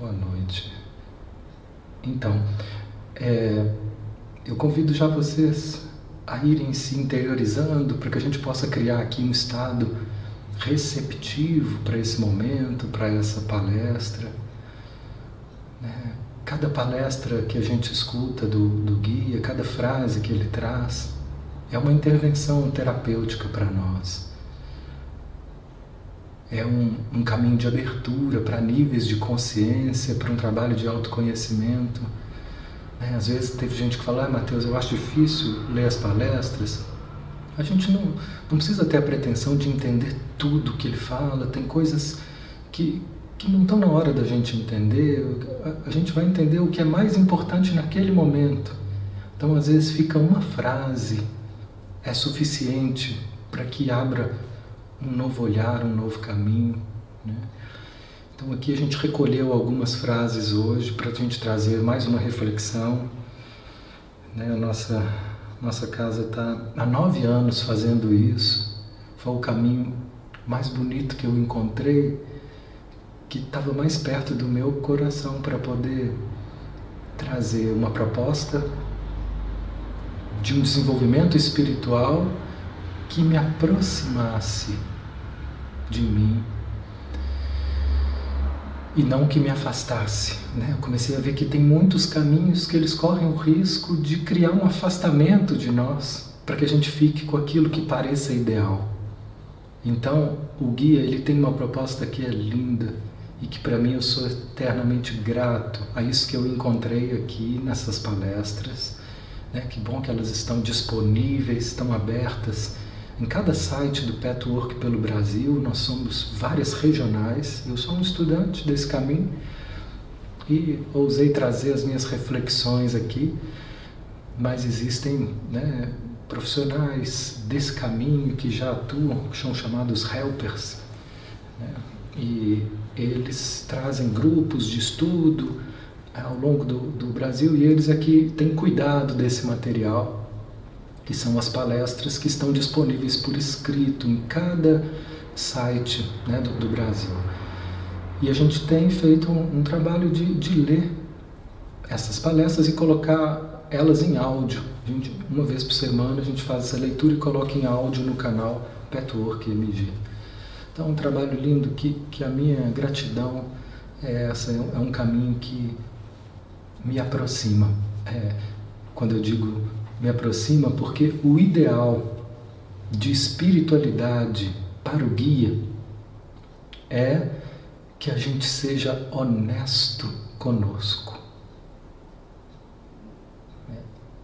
Boa noite. Então, é, eu convido já vocês a irem se interiorizando para que a gente possa criar aqui um estado receptivo para esse momento, para essa palestra. Né? Cada palestra que a gente escuta do, do guia, cada frase que ele traz, é uma intervenção terapêutica para nós. É um, um caminho de abertura para níveis de consciência, para um trabalho de autoconhecimento. Né? Às vezes teve gente que fala, ah, Mateus, eu acho difícil ler as palestras. A gente não, não precisa ter a pretensão de entender tudo que ele fala, tem coisas que, que não estão na hora da gente entender, a, gente vai entender o que é mais importante naquele momento. Então, às vezes, fica uma frase, é suficiente para que abra um novo olhar, um novo caminho. Né? Então, aqui a gente recolheu algumas frases hoje para a gente trazer mais uma reflexão. Né? A nossa nossa casa está há nove anos fazendo isso. Foi o caminho mais bonito que eu encontrei, que estava mais perto do meu coração para poder trazer uma proposta de um desenvolvimento espiritual que me aproximasse de mim e não que me afastasse. Né? Eu comecei a ver que tem muitos caminhos que eles correm o risco de criar um afastamento de nós para que a gente fique com aquilo que pareça ideal. Então, o guia ele tem uma proposta que é linda e que para mim eu sou eternamente grato a isso que eu encontrei aqui nessas palestras. Né? Que bom que elas estão disponíveis, estão abertas em cada site do Petwork pelo Brasil, nós somos várias regionais. Eu sou um estudante desse caminho e ousei trazer as minhas reflexões aqui, mas existem né, profissionais desse caminho que já atuam, que são chamados helpers, né, e eles trazem grupos de estudo ao longo do, do Brasil e eles aqui têm cuidado desse material que são as palestras que estão disponíveis por escrito em cada site né, do, do, Brasil. E a gente tem feito um, um trabalho de, de, ler essas palestras e colocar elas em áudio. Gente, uma vez por semana a gente faz essa leitura e coloca em áudio no canal Petwork MG. Então, é um trabalho lindo que, que a minha gratidão é essa, é um é caminho que me aproxima. É, quando eu digo me aproxima porque o ideal de espiritualidade para o guia é que a gente seja honesto conosco.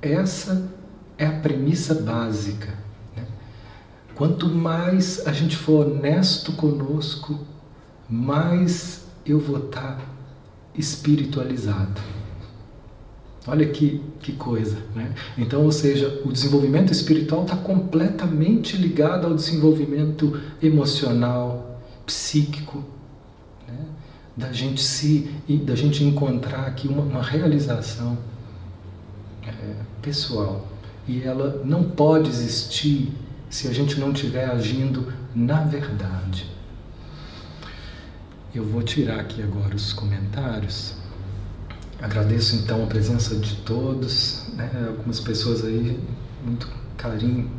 Essa é a premissa básica. Né? Quanto mais a gente for honesto conosco, mais eu vou estar espiritualizado. Olha que, que coisa, né? Então, ou seja, o desenvolvimento espiritual está completamente ligado ao desenvolvimento emocional, psíquico, né? da gente se, da gente encontrar aqui uma, uma realização é, pessoal e ela não pode existir se a gente não estiver agindo na verdade. Eu vou tirar aqui agora os comentários. Agradeço então a presença de todos, né? algumas pessoas aí, muito carinho.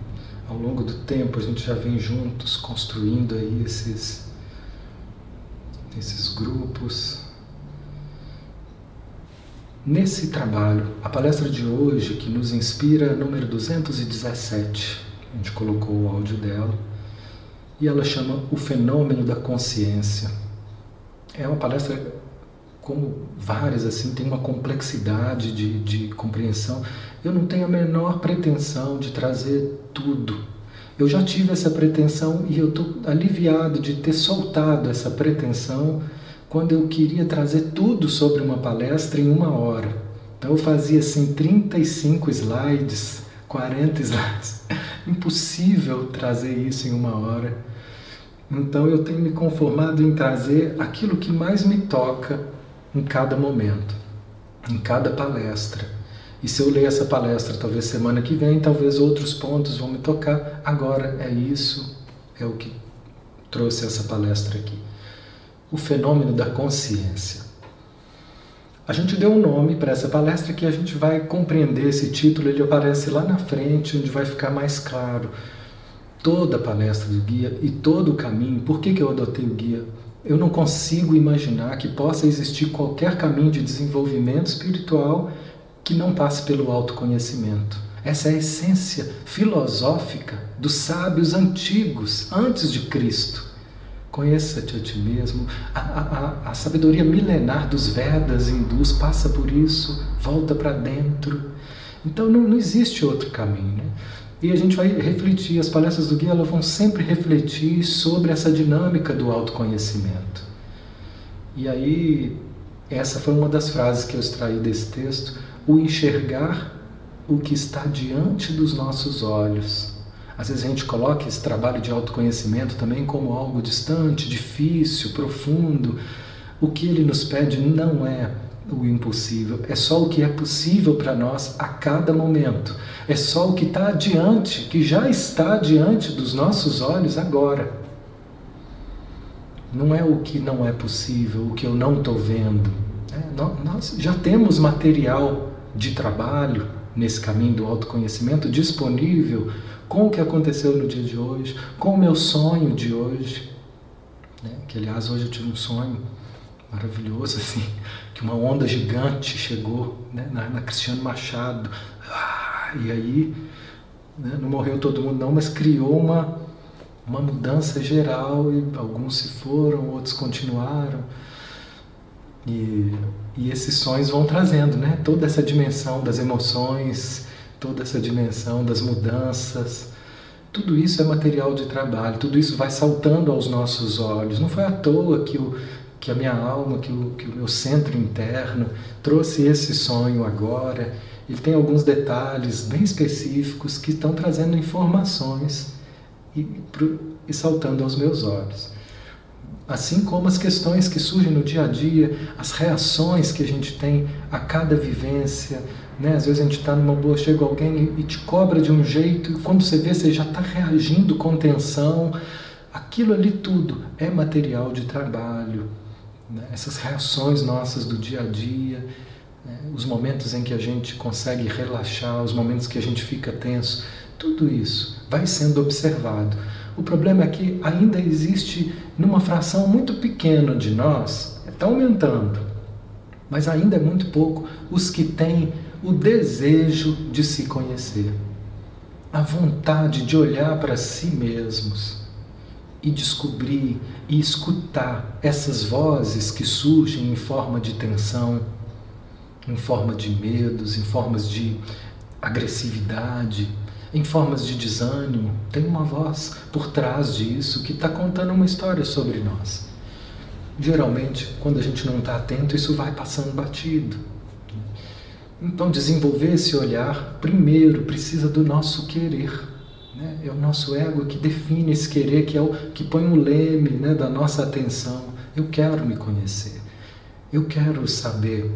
Ao longo do tempo a gente já vem juntos construindo aí esses, esses grupos. Nesse trabalho, a palestra de hoje, que nos inspira, número 217, a gente colocou o áudio dela, e ela chama O Fenômeno da Consciência. É uma palestra como várias assim, tem uma complexidade de, de compreensão. Eu não tenho a menor pretensão de trazer tudo. Eu já tive essa pretensão e eu estou aliviado de ter soltado essa pretensão quando eu queria trazer tudo sobre uma palestra em uma hora. Então eu fazia assim 35 slides, 40 slides. Impossível trazer isso em uma hora. Então eu tenho me conformado em trazer aquilo que mais me toca em cada momento, em cada palestra. E se eu ler essa palestra, talvez semana que vem, talvez outros pontos vão me tocar. Agora é isso, é o que trouxe essa palestra aqui. O fenômeno da consciência. A gente deu um nome para essa palestra que a gente vai compreender esse título, ele aparece lá na frente, onde vai ficar mais claro toda a palestra do guia e todo o caminho. Por que, que eu adotei o guia? Eu não consigo imaginar que possa existir qualquer caminho de desenvolvimento espiritual que não passe pelo autoconhecimento. Essa é a essência filosófica dos sábios antigos, antes de Cristo. Conheça-te a ti mesmo. A, a, a, sabedoria milenar dos Vedas hindus passa por isso, volta para dentro. Então não, não, existe outro caminho. Né? E a gente vai refletir, as palestras do guia elas vão sempre refletir sobre essa dinâmica do autoconhecimento. E aí, essa foi uma das frases que eu extraí desse texto: o enxergar o que está diante dos nossos olhos às vezes a gente coloca esse trabalho de autoconhecimento também como algo distante, difícil, profundo. O que ele nos pede não é o impossível, é só o que é possível para nós a cada momento. É só o que está adiante, que já está diante dos nossos olhos agora. Não é o que não é possível, o que eu não estou vendo. É, nós já temos material de trabalho nesse caminho do autoconhecimento disponível com o que aconteceu no dia de hoje, com o meu sonho de hoje. Né? Que, aliás, hoje eu tive um sonho maravilhoso, assim, que uma onda gigante chegou né? na, na Cristiano Machado. Ah, e aí, né? não morreu todo mundo não, mas criou uma, uma mudança geral e alguns se foram, outros continuaram. E, e esses sonhos vão trazendo né? toda essa dimensão das emoções, toda essa dimensão das mudanças, tudo isso é material de trabalho, tudo isso vai saltando aos nossos olhos. Não foi à toa que, o, que a minha alma, que o, que o meu centro interno trouxe esse sonho agora. Ele tem alguns detalhes bem específicos que estão trazendo informações e, e saltando aos meus olhos. Assim como as questões que surgem no dia a dia, as reações que a gente tem a cada vivência, né? Às vezes a gente está numa boa, chega alguém e te cobra de um jeito, e quando você vê, você já está reagindo com tensão. Aquilo ali tudo é material de trabalho. Né? Essas reações nossas do dia a dia, né? os momentos em que a gente consegue relaxar, os momentos que a gente fica tenso, tudo isso vai sendo observado. O problema é que ainda existe, numa fração muito pequena de nós, está aumentando, mas ainda é muito pouco, os que têm o desejo de se conhecer, a vontade de olhar para si mesmos e descobrir e escutar essas vozes que surgem em forma de tensão, em forma de medos, em formas de agressividade, em formas de desânimo. Tem uma voz por trás disso que está contando uma história sobre nós. Geralmente, quando a gente não está atento, isso vai passando batido. Então, desenvolver esse olhar, primeiro, precisa do nosso querer. Né? É o nosso ego que define esse querer, que é o que põe o leme né, da nossa atenção. Eu quero me conhecer. Eu quero saber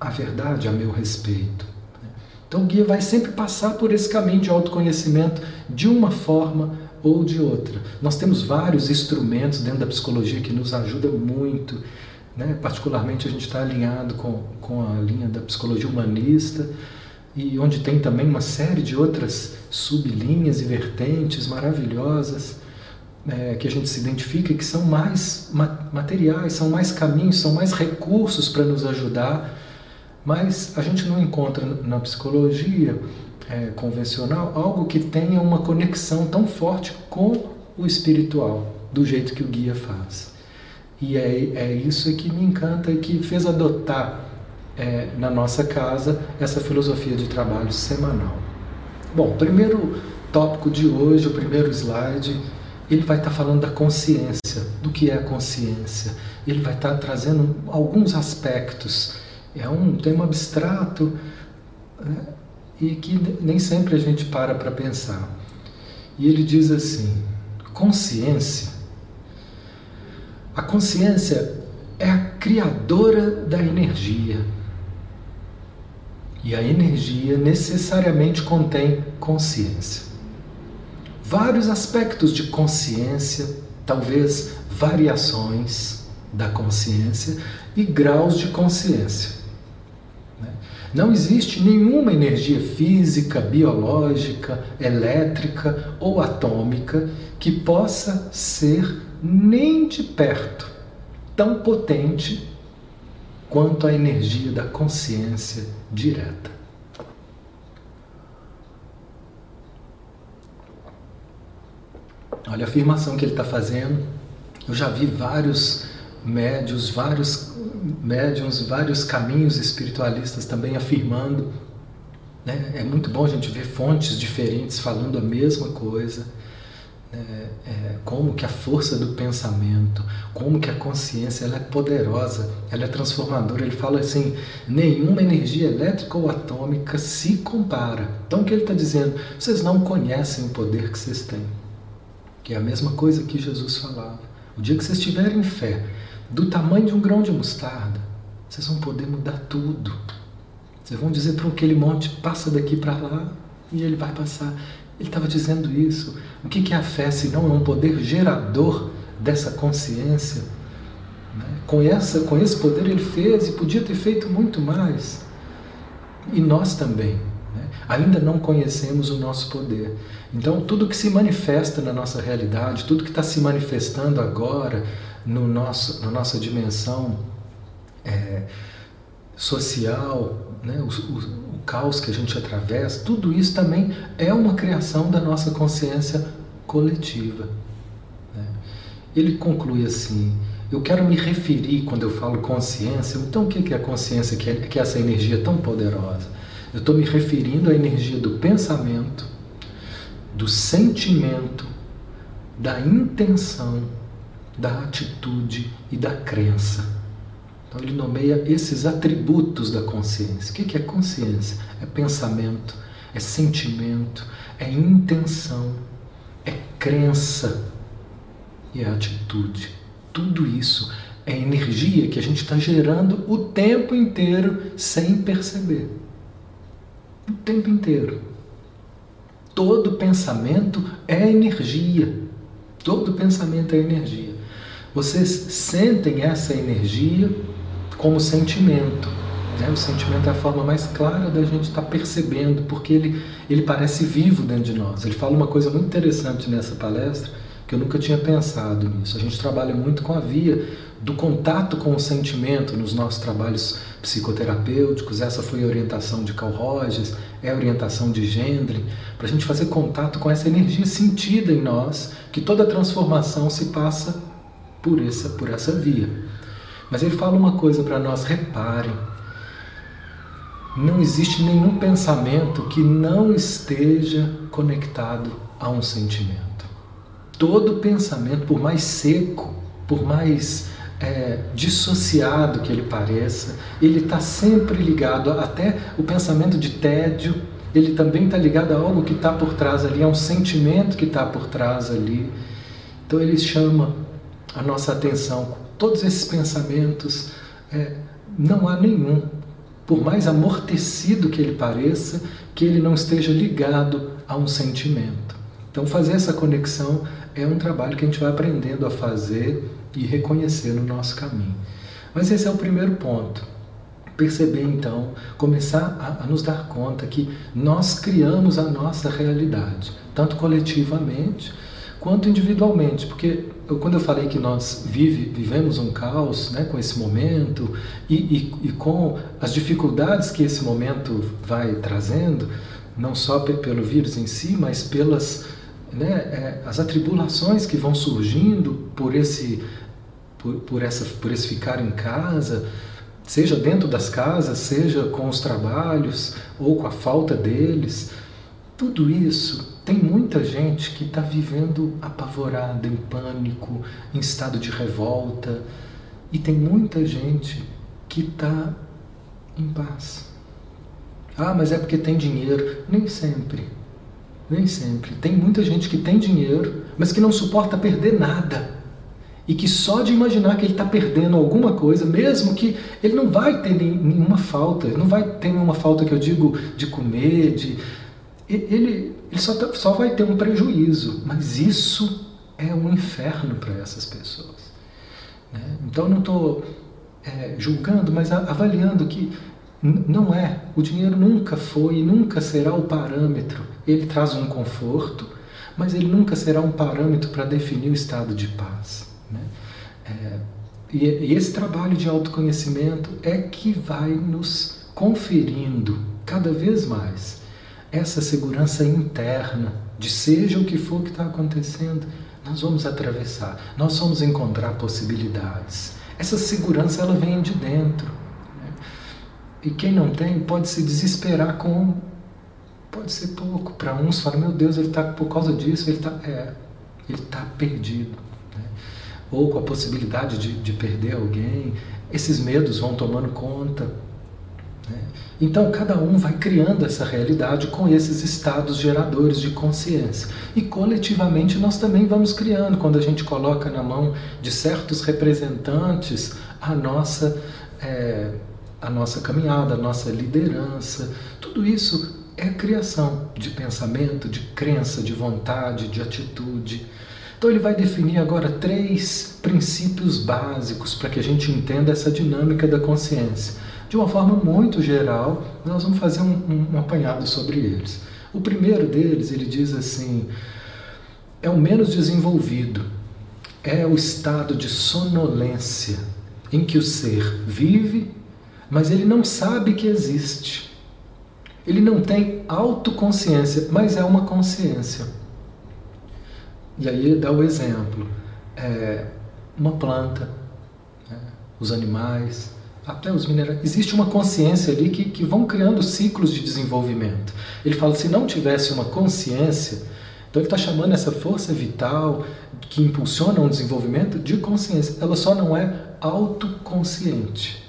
a verdade a meu respeito. Né? Então, o guia vai sempre passar por esse caminho de autoconhecimento de uma forma ou de outra. Nós temos vários instrumentos dentro da psicologia que nos ajudam muito né? Particularmente, a gente está alinhado com, com a linha da psicologia humanista, e onde tem também uma série de outras sublinhas e vertentes maravilhosas é, que a gente se identifica que são mais materiais, são mais caminhos, são mais recursos para nos ajudar, mas a gente não encontra na psicologia é, convencional algo que tenha uma conexão tão forte com o espiritual, do jeito que o guia faz. E é, é isso que me encanta e que fez adotar é, na nossa casa essa filosofia de trabalho semanal. Bom, primeiro tópico de hoje, o primeiro slide, ele vai estar falando da consciência, do que é a consciência. Ele vai estar trazendo alguns aspectos. É um tema abstrato né, e que nem sempre a gente para para pensar. E ele diz assim: consciência a consciência é a criadora da energia. E a energia necessariamente contém consciência. Vários aspectos de consciência, talvez variações da consciência e graus de consciência. Não existe nenhuma energia física, biológica, elétrica ou atômica que possa ser nem de perto tão potente quanto a energia da consciência direta. Olha a afirmação que ele está fazendo. Eu já vi vários médios, vários médiums, vários caminhos espiritualistas também afirmando. Né? É muito bom a gente ver fontes diferentes falando a mesma coisa. Né? É, como que a força do pensamento, como que a consciência ela é poderosa, ela é transformadora. Ele fala assim, nenhuma energia elétrica ou atômica se compara. Então o que ele está dizendo? Vocês não conhecem o poder que vocês têm. Que é a mesma coisa que Jesus falava. O dia que vocês tiverem fé, do tamanho de um grão de mostarda, vocês vão poder mudar tudo. Vocês vão dizer para aquele monte, passa daqui para lá, e ele vai passar. Ele estava dizendo isso. O que é a fé se não é um poder gerador dessa consciência? Né? Com, essa, com esse poder ele fez e podia ter feito muito mais. E nós também. Né? Ainda não conhecemos o nosso poder. Então, tudo que se manifesta na nossa realidade, tudo que está se manifestando agora, no nosso, na nossa dimensão é, social, né? O, o, caos que a gente atravessa, tudo isso também é uma criação da nossa consciência coletiva. Né? Ele conclui assim: eu quero me referir, quando eu falo consciência, então o que é a consciência, que é, que é essa energia tão poderosa? Eu estou me referindo à energia do pensamento, do sentimento, da intenção da atitude e da crença. Então ele nomeia esses atributos da consciência. O que é consciência? É pensamento, é sentimento, é intenção, é crença e é atitude. Tudo isso é energia que a gente está gerando o tempo inteiro sem perceber. O tempo inteiro. Todo pensamento é energia. Todo pensamento é energia. Vocês sentem essa energia como sentimento. Né? O sentimento é a forma mais clara da gente estar tá percebendo, porque ele, ele parece vivo dentro de nós. Ele fala uma coisa muito interessante nessa palestra, que eu nunca tinha pensado nisso. A gente trabalha muito com a via do contato com o sentimento nos nossos trabalhos psicoterapêuticos. Essa foi a orientação de Carl Rogers, é a orientação de Gendry, para a gente fazer contato com essa energia sentida em nós, que toda transformação se passa por essa, por essa via. Mas ele fala uma coisa para nós, reparem. Não existe nenhum pensamento que não esteja conectado a um sentimento. Todo pensamento, por mais seco, por mais é, dissociado que ele pareça, ele está sempre ligado, até o pensamento de tédio, ele também está ligado a algo que está por trás ali, a um sentimento que está por trás ali. Então ele chama a nossa atenção. Todos esses pensamentos, é, não há nenhum, por mais amortecido que ele pareça, que ele não esteja ligado a um sentimento. Então, fazer essa conexão é um trabalho que a gente vai aprendendo a fazer e reconhecer no nosso caminho. Mas esse é o primeiro ponto. Perceber então, começar a, a nos dar conta que nós criamos a nossa realidade, tanto coletivamente quanto individualmente, porque eu, quando eu falei que nós vive, vivemos um caos né, com esse momento e, e, e, com as dificuldades que esse momento vai trazendo, não só pelo vírus em si, mas pelas né, é, as atribulações que vão surgindo por esse, por, por, essa, por esse ficar em casa, seja dentro das casas, seja com os trabalhos ou com a falta deles, tudo isso tem muita gente que está vivendo apavorada, em pânico, em estado de revolta, e tem muita gente que está em paz. Ah, mas é porque tem dinheiro. Nem sempre. Nem sempre. Tem muita gente que tem dinheiro, mas que não suporta perder nada. E que só de imaginar que ele está perdendo alguma coisa, mesmo que ele não vai ter nenhuma falta, não vai ter nenhuma falta que eu digo de comer, de, ele, ele só, só vai ter um prejuízo, mas isso é um inferno para essas pessoas. Né? Então não estou é, julgando, mas avaliando que não é. O dinheiro nunca foi e nunca será o parâmetro. Ele traz um conforto, mas ele nunca será um parâmetro para definir o estado de paz. Né? É, e, e esse trabalho de autoconhecimento é que vai nos conferindo cada vez mais essa segurança interna de seja o que for que está acontecendo, nós vamos atravessar, nós vamos encontrar possibilidades. Essa segurança ela vem de dentro. Né? E quem não tem pode se desesperar com pode ser pouco. Para uns fala, meu Deus, ele está por causa disso, ele está é, ele está perdido. Né? Ou com a possibilidade de, de perder alguém. Esses medos vão tomando conta. Né? Então, cada um vai criando essa realidade com esses estados geradores de consciência. E coletivamente nós também vamos criando, quando a gente coloca na mão de certos representantes a nossa, é, a nossa caminhada, a nossa liderança. Tudo isso é criação de pensamento, de crença, de vontade, de atitude. Então ele vai definir agora três princípios básicos para que a gente entenda essa dinâmica da consciência. De uma forma muito geral, nós vamos fazer um, um, um apanhado sobre eles. O primeiro deles, ele diz assim, é o menos desenvolvido, é o estado de sonolência em que o ser vive, mas ele não sabe que existe. Ele não tem autoconsciência, mas é uma consciência. E aí dá o exemplo: é, uma planta, né, os animais, até os minerais. Existe uma consciência ali que, que vão criando ciclos de desenvolvimento. Ele fala: se não tivesse uma consciência, então ele está chamando essa força vital que impulsiona um desenvolvimento de consciência. Ela só não é autoconsciente.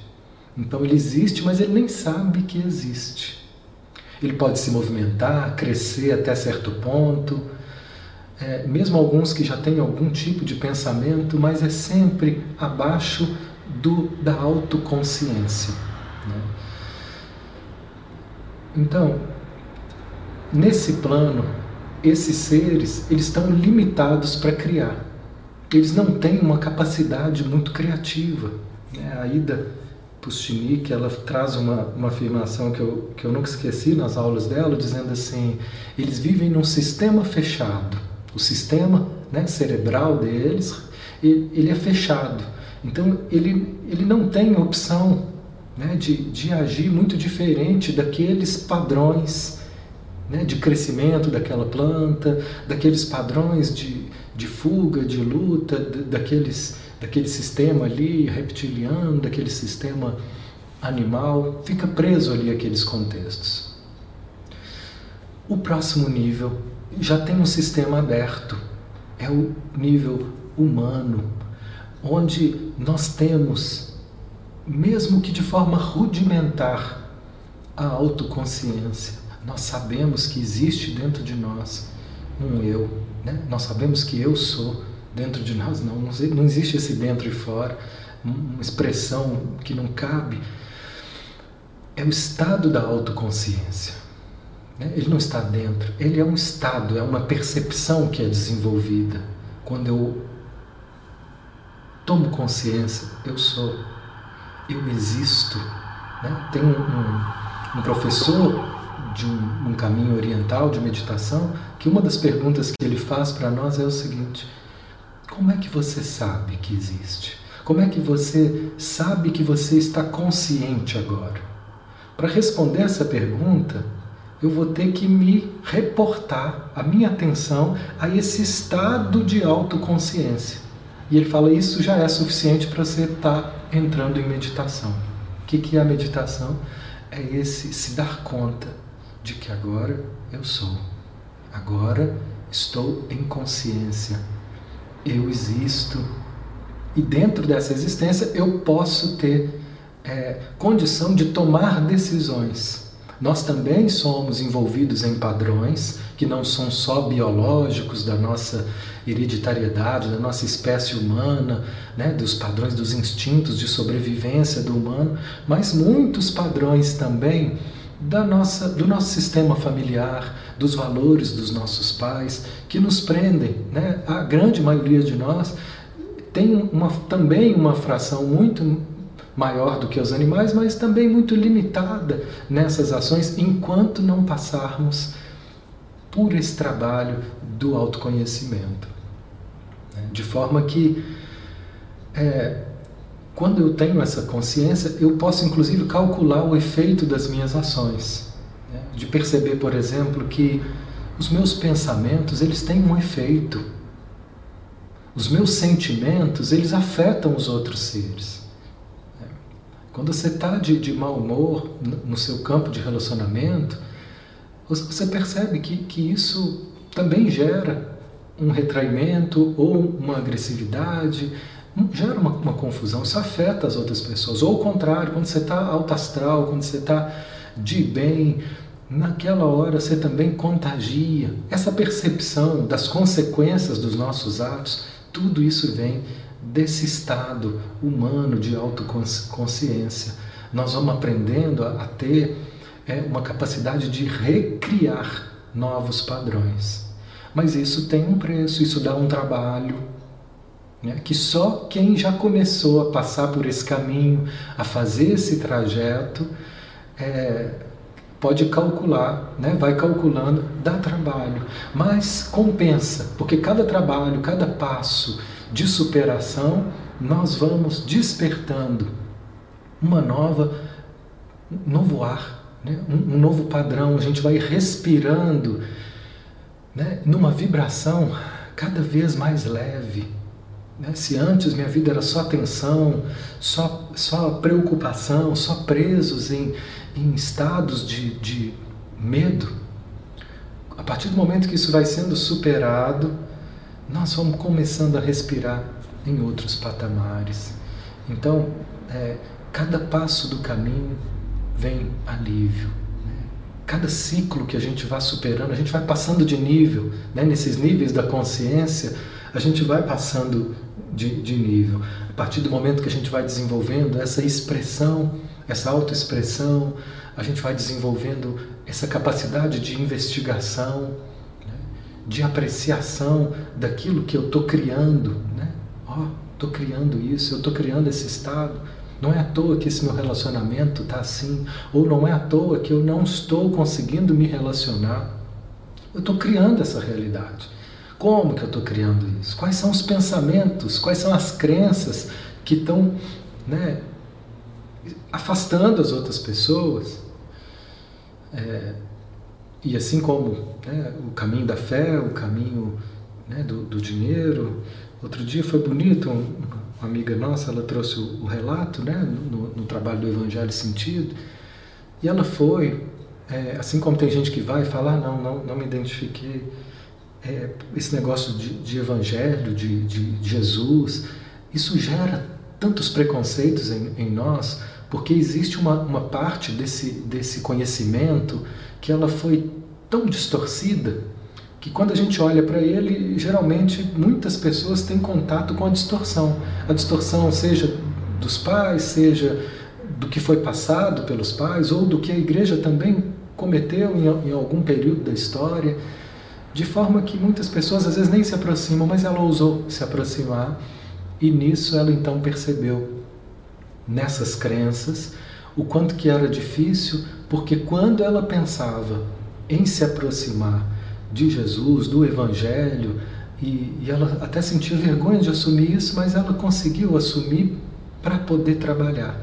Então ele existe, mas ele nem sabe que existe. Ele pode se movimentar, crescer até certo ponto, é, mesmo alguns que já têm algum tipo de pensamento, mas é sempre abaixo do, da autoconsciência. Né? Então, nesse plano, esses seres eles estão limitados para criar. Eles não têm uma capacidade muito criativa. Né? A Ida Pustinik, ela traz uma, uma afirmação que eu, que eu nunca esqueci nas aulas dela, dizendo assim, eles vivem num sistema fechado. O sistema né, cerebral deles, ele, é fechado. Então, ele, ele não tem opção né, de, de agir muito diferente daqueles padrões né, de crescimento daquela planta, daqueles padrões de, de fuga, de luta, daqueles daquele sistema ali reptiliano, daquele sistema animal, fica preso ali aqueles contextos. O próximo nível já tem um sistema aberto, é o nível humano, onde nós temos, mesmo que de forma rudimentar, a autoconsciência. Nós sabemos que existe dentro de nós um eu, né? nós sabemos que eu sou dentro de nós, não, não existe esse dentro e fora, uma expressão que não cabe. É o estado da autoconsciência. Né? Ele não está dentro, ele é um estado, é uma percepção que é desenvolvida. Quando eu tomo consciência, eu sou, eu existo. Né? Tem um, um, um professor de um, um caminho oriental de meditação que uma das perguntas que ele faz para nós é o seguinte como é que você sabe que existe? Como é que você sabe que você está consciente agora? Para responder essa pergunta, eu vou ter que me reportar a minha atenção a esse estado de autoconsciência. E ele fala: isso já é suficiente para você estar tá entrando em meditação. O que é a meditação? É esse se dar conta de que agora eu sou, agora estou em consciência eu existo. E dentro dessa existência eu posso ter é, condição de tomar decisões. Nós também somos envolvidos em padrões que não são só biológicos da nossa hereditariedade, da nossa espécie humana, né, dos padrões dos instintos de sobrevivência do humano, mas muitos padrões também da nossa, do nosso sistema familiar, dos valores dos nossos pais, que nos prendem. Né? A grande maioria de nós tem uma, também uma fração muito maior do que os animais, mas também muito limitada nessas ações, enquanto não passarmos por esse trabalho do autoconhecimento. Né? De forma que, é, quando eu tenho essa consciência, eu posso inclusive calcular o efeito das minhas ações. Né? De perceber, por exemplo, que os meus pensamentos eles têm um efeito. Os meus sentimentos eles afetam os outros seres. Quando você está de, de mau humor no seu campo de relacionamento, você percebe que, que isso também gera um retraimento ou uma agressividade, gera uma, uma, confusão, isso afeta as outras pessoas. Ou o contrário, quando você está alto astral, quando você está de bem, naquela hora você também contagia. Essa percepção das consequências dos nossos atos, tudo isso vem desse estado humano de autoconsciência. Nós vamos aprendendo a, ter é uma capacidade de recriar novos padrões. Mas isso tem um preço, isso dá um trabalho. Né? Que só quem já começou a passar por esse caminho, a fazer esse trajeto, é, pode calcular, né? vai calculando, dá trabalho, mas compensa, porque cada trabalho, cada passo de superação, nós vamos despertando uma nova, um novo ar né? um, um novo padrão, a gente vai respirando né? numa vibração cada vez mais leve. Né? Se antes minha vida era só tensão, só, só preocupação, só presos em, em estados de, de medo, a partir do momento que isso vai sendo superado, nós vamos começando a respirar em outros patamares. Então, é, cada passo do caminho vem alívio. Né? Cada ciclo que a gente vai superando, a gente vai passando de nível, né? nesses níveis da consciência, a gente vai passando de, de nível. A partir do momento que a gente vai desenvolvendo essa expressão, essa autoexpressão, a gente vai desenvolvendo essa capacidade de investigação? De apreciação daquilo que eu estou criando. Né? Ó, oh, estou criando isso, eu estou criando esse estado. Não é à toa que esse meu relacionamento está assim, ou não é à toa que eu não estou conseguindo me relacionar. Eu estou criando essa realidade. Como que eu estou criando isso? Quais são os pensamentos? Quais são as crenças que estão né, afastando as outras pessoas? É, e assim como né, o caminho da fé, o caminho né, do, do, dinheiro. Outro dia foi bonito, um, uma amiga nossa, ela trouxe o, o relato né, no, no, trabalho do Evangelho Sentido, e ela foi, é, assim como tem gente que vai falar, ah, não, não, não me identifiquei, é, esse negócio de, de Evangelho, de, de, Jesus, isso gera tantos preconceitos em, em nós, porque existe uma, uma parte desse, desse conhecimento que ela foi tão distorcida que quando a gente olha para ele, geralmente muitas pessoas têm contato com a distorção. A distorção seja dos pais, seja do que foi passado pelos pais, ou do que a igreja também cometeu em, em algum período da história, de forma que muitas pessoas às vezes nem se aproximam, mas ela ousou se aproximar e nisso ela então percebeu nessas crenças o quanto que era difícil, porque quando ela pensava em se aproximar de Jesus, do Evangelho, e, e ela até sentia vergonha de assumir isso, mas ela conseguiu assumir para poder trabalhar.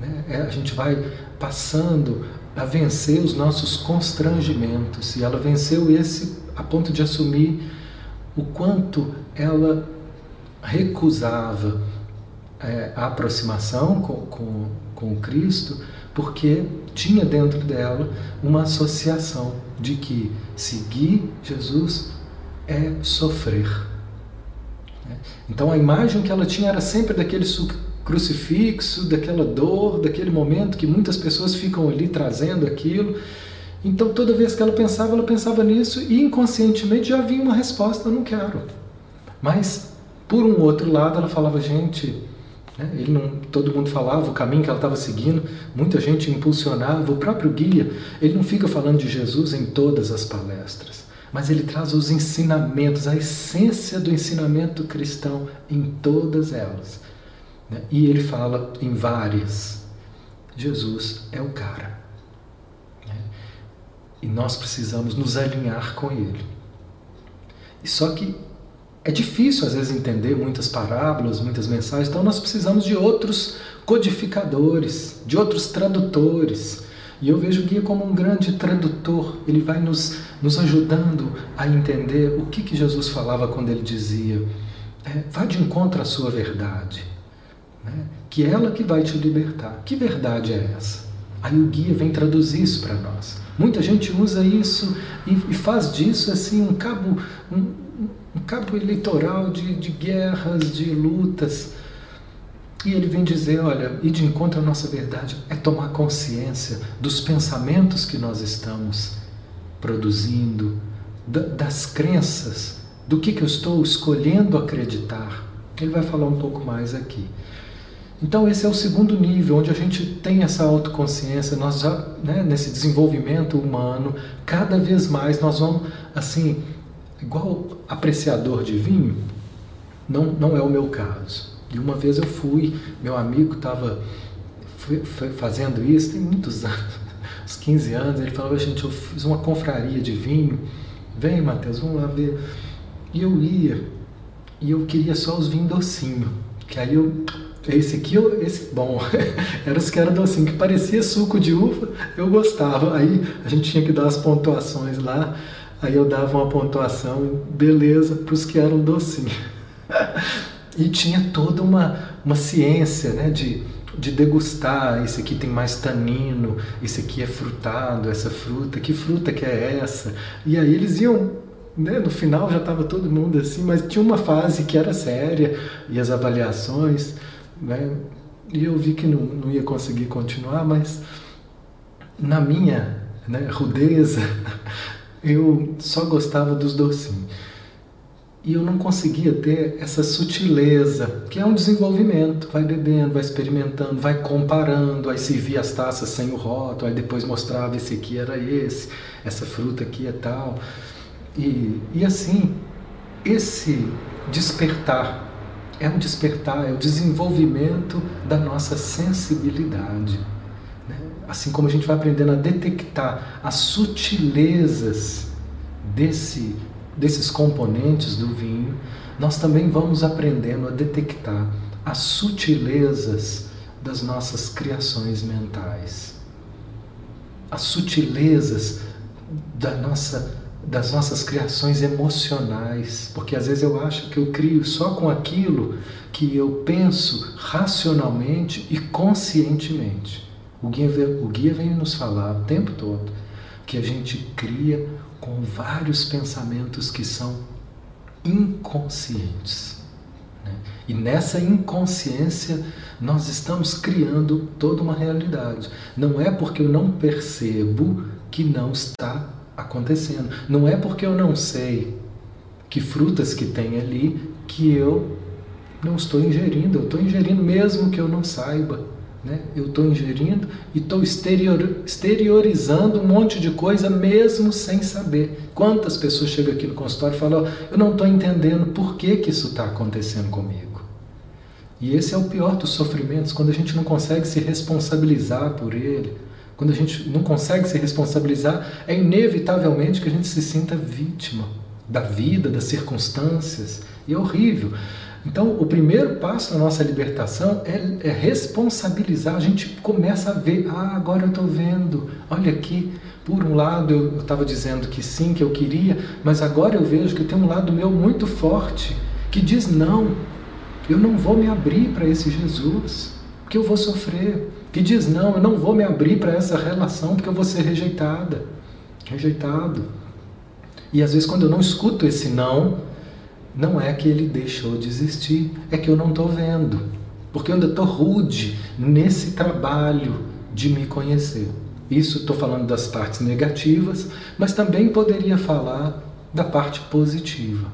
Né? É, a gente vai passando a vencer os nossos constrangimentos, e ela venceu esse a ponto de assumir o quanto ela recusava é, a aproximação com, com, com Cristo, porque tinha dentro dela uma associação de que seguir Jesus é sofrer. Então a imagem que ela tinha era sempre daquele crucifixo, daquela dor, daquele momento que muitas pessoas ficam ali trazendo aquilo. Então toda vez que ela pensava, ela pensava nisso e inconscientemente já vinha uma resposta: não quero. Mas por um outro lado, ela falava: gente, né? Ele não, todo mundo falava o caminho que ela estava seguindo, muita gente impulsionava. O próprio guia, ele não fica falando de Jesus em todas as palestras, mas ele traz os ensinamentos, a essência do ensinamento cristão em todas elas. Né? E ele fala em várias: Jesus é o cara. Né? E nós precisamos nos alinhar com ele. E só que é difícil às vezes entender muitas parábolas, muitas mensagens, então nós precisamos de outros codificadores, de outros tradutores. E eu vejo o guia como um grande tradutor, ele vai nos, nos ajudando a entender o que, que Jesus falava quando ele dizia: é, vá de encontro à sua verdade, né? que é ela que vai te libertar. Que verdade é essa? Aí o guia vem traduzir isso para nós. Muita gente usa isso e, e faz disso assim um cabo, um, um cabo eleitoral de, de guerras, de lutas. E ele vem dizer: olha, ir de encontro à nossa verdade é tomar consciência dos pensamentos que nós estamos produzindo, das crenças, do que, que eu estou escolhendo acreditar. Ele vai falar um pouco mais aqui. Então, esse é o segundo nível, onde a gente tem essa autoconsciência, nós já, né, nesse desenvolvimento humano, cada vez mais nós vamos, assim, igual apreciador de vinho, não, não é o meu caso. E uma vez eu fui, meu amigo estava fazendo isso, tem muitos anos, uns 15 anos, ele falou, gente, eu fiz uma confraria de vinho, vem Mateus, vamos lá ver. E eu ia, e eu queria só os vinhos docinho, que aí eu esse aqui, esse bom, era os que eram docinho, que parecia suco de uva, eu gostava. Aí a gente tinha que dar as pontuações lá, aí eu dava uma pontuação, beleza, para os que eram docinho. E tinha toda uma, uma ciência né, de, de degustar, esse aqui tem mais tanino, esse aqui é frutado, essa fruta, que fruta que é essa? E aí eles iam né, no final já estava todo mundo assim, mas tinha uma fase que era séria e as avaliações, né, e eu vi que não, não ia conseguir continuar, mas na minha né, rudeza eu só gostava dos docinhos. E eu não conseguia ter essa sutileza, que é um desenvolvimento. Vai bebendo, vai experimentando, vai comparando, aí servia as taças sem o rótulo, aí depois mostrava esse aqui era esse, essa fruta aqui é tal. E, e assim, esse despertar é o despertar, é o desenvolvimento da nossa sensibilidade. Assim como a gente vai aprendendo a detectar as sutilezas desse desses componentes do vinho, nós também vamos aprendendo a detectar as sutilezas das nossas criações mentais, as sutilezas da nossa, das nossas criações emocionais, porque às vezes eu acho que eu crio só com aquilo que eu penso racionalmente e conscientemente. O guia, o guia vem nos falar o tempo todo que a gente cria com vários pensamentos que são inconscientes. Né? E nessa inconsciência nós estamos criando toda uma realidade. Não é porque eu não percebo que não está acontecendo. Não é porque eu não sei que frutas que tem ali que eu não estou ingerindo. Eu estou ingerindo mesmo que eu não saiba. Né? Eu estou ingerindo e estou exterior, exteriorizando um monte de coisa mesmo sem saber. Quantas pessoas chegam aqui no consultório e falam: oh, Eu não estou entendendo por que, que isso está acontecendo comigo. E esse é o pior dos sofrimentos, quando a gente não consegue se responsabilizar por ele. Quando a gente não consegue se responsabilizar, é inevitavelmente que a gente se sinta vítima da vida, das circunstâncias. E é horrível. Então, o primeiro passo na nossa libertação é, é responsabilizar. A gente começa a ver, ah, agora eu estou vendo, olha aqui. Por um lado, eu estava dizendo que sim, que eu queria, mas agora eu vejo que tem um lado meu muito forte que diz não, eu não vou me abrir para esse Jesus, porque eu vou sofrer. Que diz não, eu não vou me abrir para essa relação, porque eu vou ser rejeitada, rejeitado. E às vezes, quando eu não escuto esse não, não é que ele deixou de existir, é que eu não estou vendo. Porque eu ainda estou rude nesse trabalho de me conhecer. Isso estou falando das partes negativas, mas também poderia falar da parte positiva.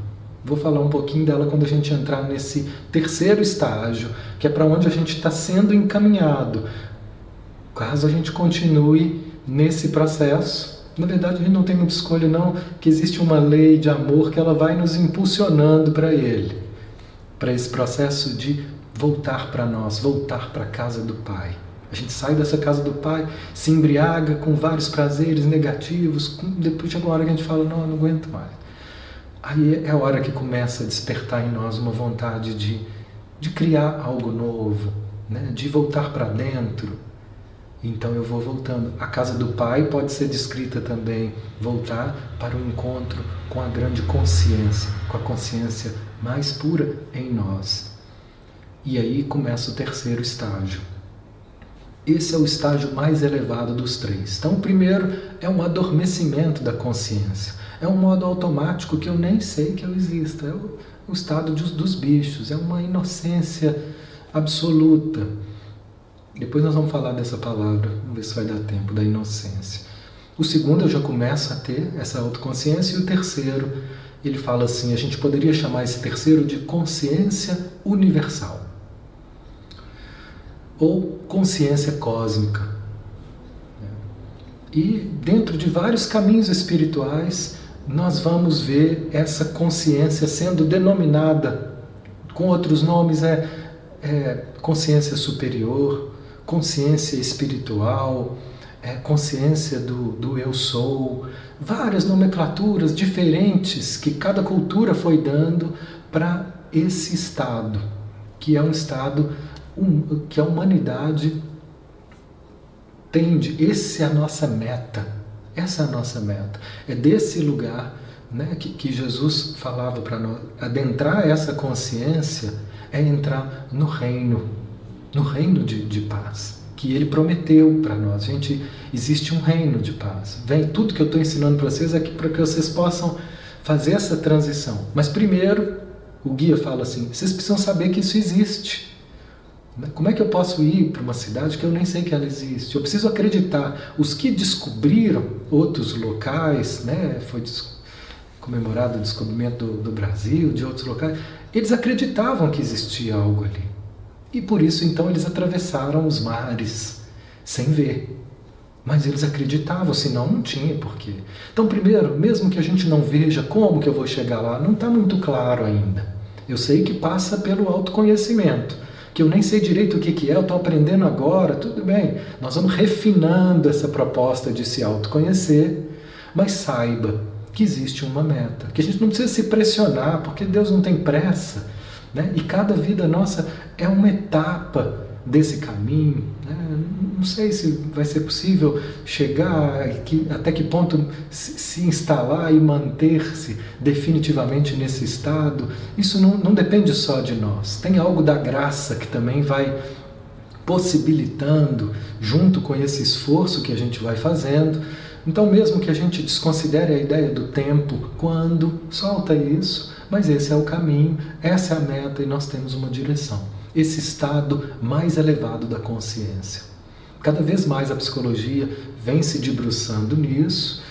Vou falar um pouquinho dela quando a gente entrar nesse terceiro estágio, que é para onde a gente está sendo encaminhado, caso a gente continue nesse processo na verdade, a gente não tem muita escolha, não, que existe uma lei de amor que ela vai nos impulsionando para ele, para esse processo de voltar para nós, voltar para a casa do Pai. A gente sai dessa casa do Pai, se embriaga com vários prazeres negativos, depois chega uma hora que a gente fala: não, eu não aguento mais. Aí é a hora que começa a despertar em nós uma vontade de, de criar algo novo, né? de voltar para dentro. Então eu vou voltando. A casa do Pai pode ser descrita também, voltar para o encontro com a grande consciência, com a consciência mais pura em nós. E aí começa o terceiro estágio. Esse é o estágio mais elevado dos três. Então, o primeiro é um adormecimento da consciência. É um modo automático que eu nem sei que eu existo. É o, estado dos bichos. É uma inocência absoluta. Depois nós vamos falar dessa palavra, vamos ver se vai dar tempo, da inocência. O segundo eu já começo a ter essa autoconsciência, e o terceiro, ele fala assim: a gente poderia chamar esse terceiro de consciência universal ou consciência cósmica. E dentro de vários caminhos espirituais, nós vamos ver essa consciência sendo denominada com outros nomes é, é consciência superior, consciência espiritual, é, consciência do, do eu sou, várias nomenclaturas diferentes que cada cultura foi dando para esse estado, que é um estado um, que a humanidade tende, essa é a nossa meta, essa é a nossa meta. É desse lugar né, que, que Jesus falava para nós, adentrar essa consciência é entrar no reino, no reino de, de paz, que ele prometeu para nós. Gente, existe um reino de paz. Vem, tudo que eu estou ensinando para vocês é para que vocês possam fazer essa transição. Mas primeiro, o guia fala assim: vocês precisam saber que isso existe. Né? Como é que eu posso ir para uma cidade que eu nem sei que ela existe? Eu preciso acreditar. Os que descobriram outros locais, né? foi comemorado o descobrimento do, do Brasil, de outros locais, eles acreditavam que existia algo ali. E por isso então eles atravessaram os mares sem ver. Mas eles acreditavam, senão não tinha porquê. Então, primeiro, mesmo que a gente não veja como que eu vou chegar lá, não está muito claro ainda. Eu sei que passa pelo autoconhecimento que eu nem sei direito o que, que é, eu estou aprendendo agora, tudo bem. Nós vamos refinando essa proposta de se autoconhecer, mas saiba que existe uma meta, que a gente não precisa se pressionar, porque Deus não tem pressa, né? e cada vida nossa é uma etapa desse caminho. Né? Não sei se vai ser possível chegar até que ponto se, se instalar e manter-se definitivamente nesse estado. Isso não, não depende só de nós. Tem algo da graça que também vai possibilitando, junto com esse esforço que a gente vai fazendo. Então, mesmo que a gente desconsidere a ideia do tempo, quando solta isso, mas esse é o caminho, essa é a meta e nós temos uma direção esse estado mais elevado da consciência. Cada vez mais a psicologia vem se debruçando nisso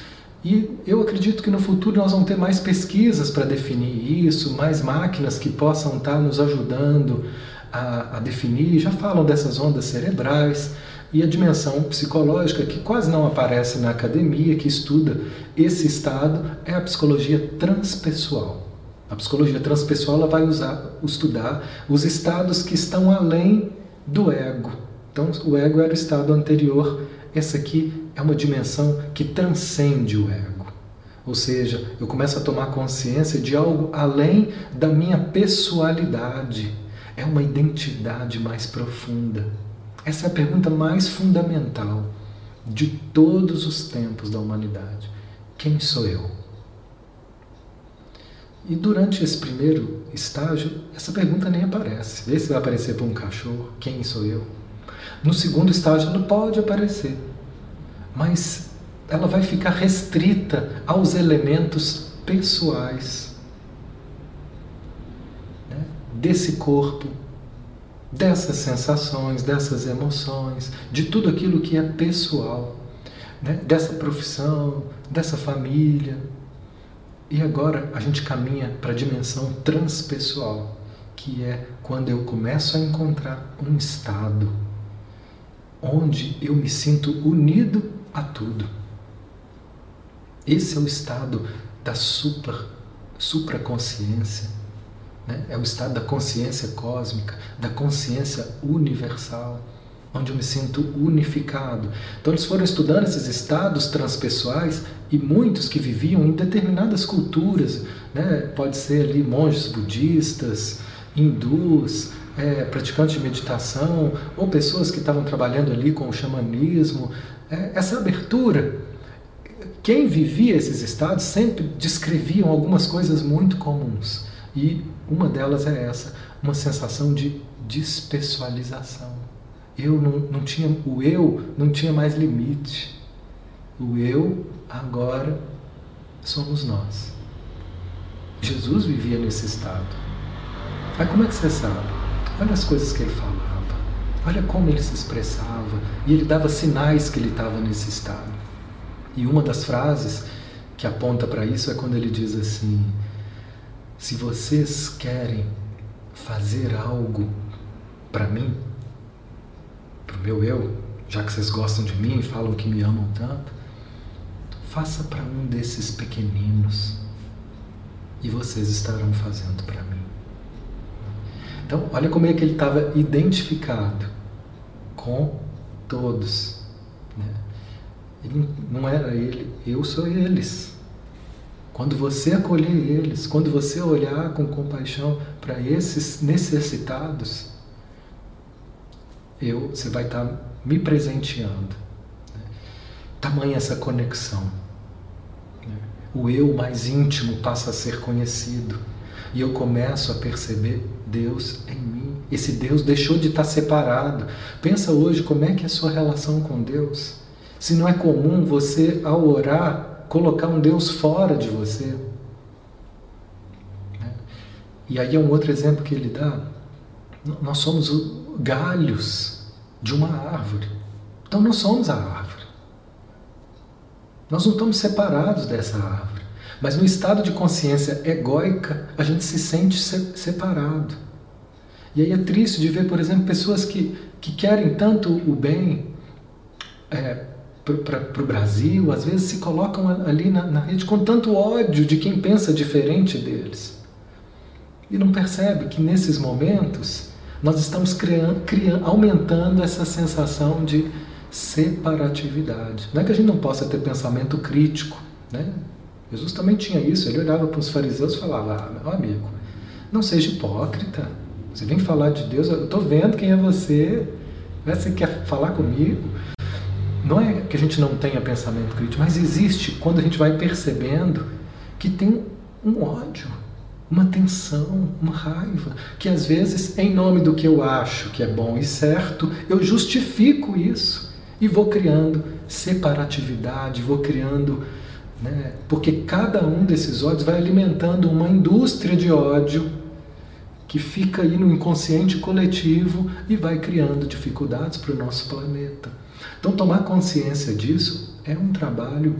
e eu acredito que no futuro nós vamos ter mais pesquisas para definir isso, mais máquinas que possam estar nos ajudando a, a definir. Já falam dessas ondas cerebrais e a dimensão psicológica que quase não aparece na academia, que estuda esse estado, é a psicologia transpessoal. A psicologia transpessoal ela vai usar, estudar os estados que estão além do ego. Então, o ego era o estado anterior, essa aqui é uma dimensão que transcende o ego. Ou seja, eu começo a tomar consciência de algo além da minha pessoalidade. É uma identidade mais profunda. Essa é a pergunta mais fundamental de todos os tempos da humanidade. Quem sou eu? E durante esse primeiro estágio, essa pergunta nem aparece. Vê se vai aparecer para um cachorro: quem sou eu? No segundo estágio, ela pode aparecer, mas ela vai ficar restrita aos elementos pessoais né? desse corpo, dessas sensações, dessas emoções, de tudo aquilo que é pessoal, né? dessa profissão, dessa família, e agora a gente caminha para a dimensão transpessoal, que é quando eu começo a encontrar um estado onde eu me sinto unido a tudo. Esse é o estado da super, supraconsciência, Né? É o estado da consciência cósmica, da consciência universal, onde eu me sinto unificado. Então eles foram estudando esses estados transpessoais e muitos que viviam em determinadas culturas, né? pode ser ali monges budistas, hindus, é, praticantes de meditação, ou pessoas que estavam trabalhando ali com o xamanismo. É, essa abertura, quem vivia esses estados sempre descreviam algumas coisas muito comuns. E uma delas é essa, uma sensação de despessoalização. Eu não, não tinha, o eu não tinha mais limite. O eu agora somos nós. Jesus vivia nesse estado. Mas como é que você sabe? Olha as coisas que ele falava. Olha como ele se expressava. E ele dava sinais que ele estava nesse estado. E uma das frases que aponta para isso é quando ele diz assim: se vocês querem fazer algo para mim, meu eu, já que vocês gostam de mim e falam que me amam tanto, faça para um desses pequeninos e vocês estarão fazendo para mim. Então, olha como é que ele estava identificado com todos. Né? Ele não era ele, eu sou eles. Quando você acolher eles, quando você olhar com compaixão para esses necessitados, eu, você vai estar tá me presenteando. Né? Tamanha essa conexão. Né? O eu mais íntimo passa a ser conhecido e eu começo a perceber Deus em mim. Esse Deus deixou de estar separado. Pensa hoje como é que é a sua relação com Deus. Se não é comum você, ao orar, colocar um Deus fora de você. Né? E aí é um outro exemplo que ele dá. Nós somos galhos de uma árvore. Então nós somos a árvore. Nós não estamos separados dessa árvore. Mas no estado de consciência egóica, a gente se sente separado. E aí é triste de ver, por exemplo, pessoas que, que querem tanto o bem, é, para o Brasil, às vezes se colocam ali na, na, rede com tanto ódio de quem pensa diferente deles. E não percebe que nesses momentos nós estamos criando, criando, aumentando essa sensação de separatividade. Não é que a gente não possa ter pensamento crítico. Né? Jesus também tinha isso. Ele olhava para os fariseus e falava: ah, meu amigo, não seja hipócrita. Você vem falar de Deus, eu estou vendo quem é você. Você quer falar comigo? Não é que a gente não tenha pensamento crítico, mas existe quando a gente vai percebendo que tem um ódio, uma tensão, uma raiva, que às vezes, em nome do que eu acho que é bom e certo, eu justifico isso e vou criando separatividade, vou criando. Né, porque cada um desses ódios vai alimentando uma indústria de ódio que fica aí no inconsciente coletivo e vai criando dificuldades para o nosso planeta. Então, tomar consciência disso é um trabalho